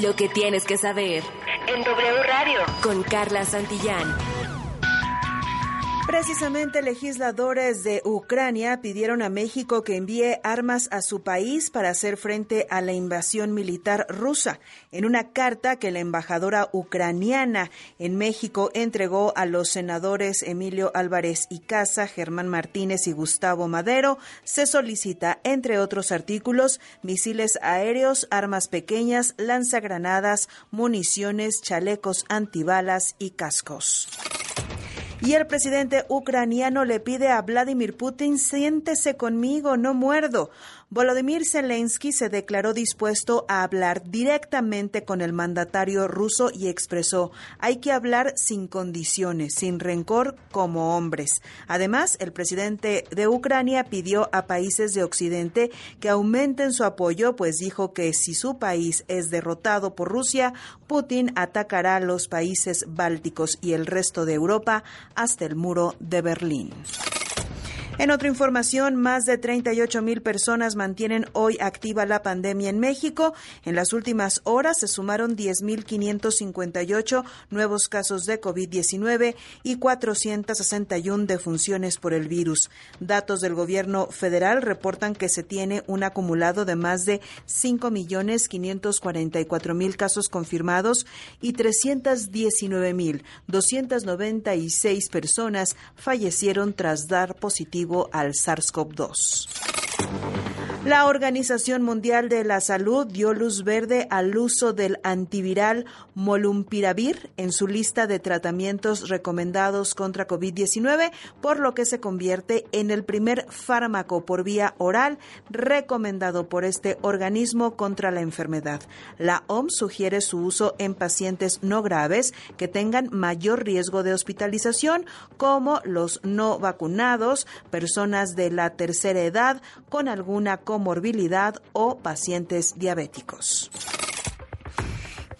Lo que tienes que saber. En W Radio. Con Carla Santillán. Precisamente legisladores de Ucrania pidieron a México que envíe armas a su país para hacer frente a la invasión militar rusa. En una carta que la embajadora ucraniana en México entregó a los senadores Emilio Álvarez y Casa, Germán Martínez y Gustavo Madero, se solicita, entre otros artículos, misiles aéreos, armas pequeñas, lanzagranadas, municiones, chalecos antibalas y cascos. Y el presidente ucraniano le pide a Vladimir Putin, siéntese conmigo, no muerdo. Volodymyr Zelensky se declaró dispuesto a hablar directamente con el mandatario ruso y expresó, hay que hablar sin condiciones, sin rencor, como hombres. Además, el presidente de Ucrania pidió a países de Occidente que aumenten su apoyo, pues dijo que si su país es derrotado por Rusia, Putin atacará a los países bálticos y el resto de Europa hasta el muro de Berlín. En otra información, más de 38 mil personas mantienen hoy activa la pandemia en México. En las últimas horas se sumaron 10.558 nuevos casos de COVID-19 y 461 defunciones por el virus. Datos del gobierno federal reportan que se tiene un acumulado de más de 5.544.000 casos confirmados y 319.296 personas fallecieron tras dar positivo al SARS-CoV-2. La Organización Mundial de la Salud dio luz verde al uso del antiviral Molumpiravir en su lista de tratamientos recomendados contra COVID-19, por lo que se convierte en el primer fármaco por vía oral recomendado por este organismo contra la enfermedad. La OMS sugiere su uso en pacientes no graves que tengan mayor riesgo de hospitalización, como los no vacunados, personas de la tercera edad con alguna comorbilidad o pacientes diabéticos.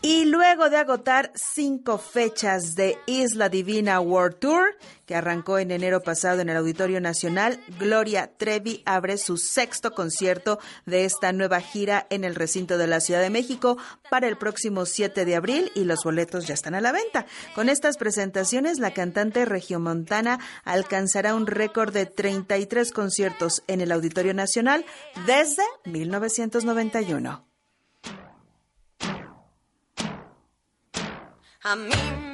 Y luego de agotar cinco fechas de Isla Divina World Tour, que arrancó en enero pasado en el Auditorio Nacional, Gloria Trevi abre su sexto concierto de esta nueva gira en el recinto de la Ciudad de México para el próximo 7 de abril y los boletos ya están a la venta. Con estas presentaciones, la cantante regiomontana alcanzará un récord de 33 conciertos en el Auditorio Nacional desde 1991. A mí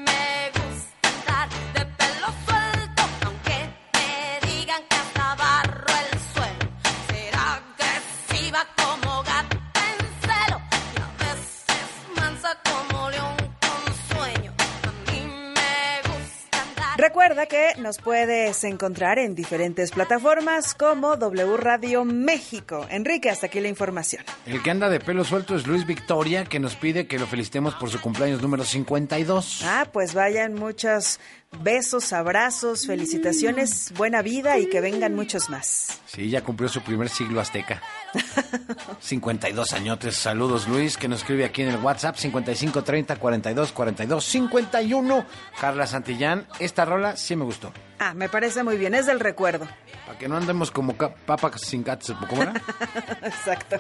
Recuerda que nos puedes encontrar en diferentes plataformas como W Radio México. Enrique, hasta aquí la información. El que anda de pelo suelto es Luis Victoria, que nos pide que lo felicitemos por su cumpleaños número 52. Ah, pues vayan muchos besos, abrazos, felicitaciones, buena vida y que vengan muchos más. Sí, ya cumplió su primer siglo azteca. 52 añotes. Saludos, Luis, que nos escribe aquí en el WhatsApp 5530 42 42 51. Carla Santillán, esta rola sí me gustó. Ah, me parece muy bien, es del recuerdo. Para que no andemos como papas sin gatos, ¿cómo era? Exacto.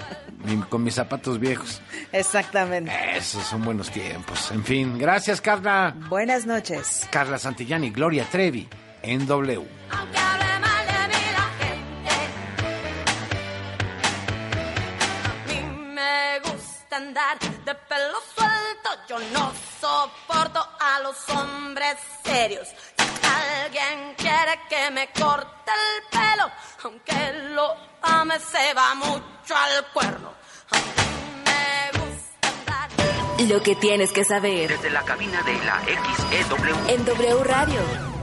Con mis zapatos viejos. Exactamente. Esos son buenos tiempos. En fin, gracias, Carla. Buenas noches. Carla Santillán y Gloria Trevi en W. Aunque hable mal de mí la gente. A mí me gusta andar de pelo suelto. Yo no soporto a los hombres serios. Alguien quiere que me corte el pelo, aunque lo ame, se va mucho al cuerno. A mí me gusta andar. Lo que tienes que saber. Desde la cabina de la XEW. En W Radio.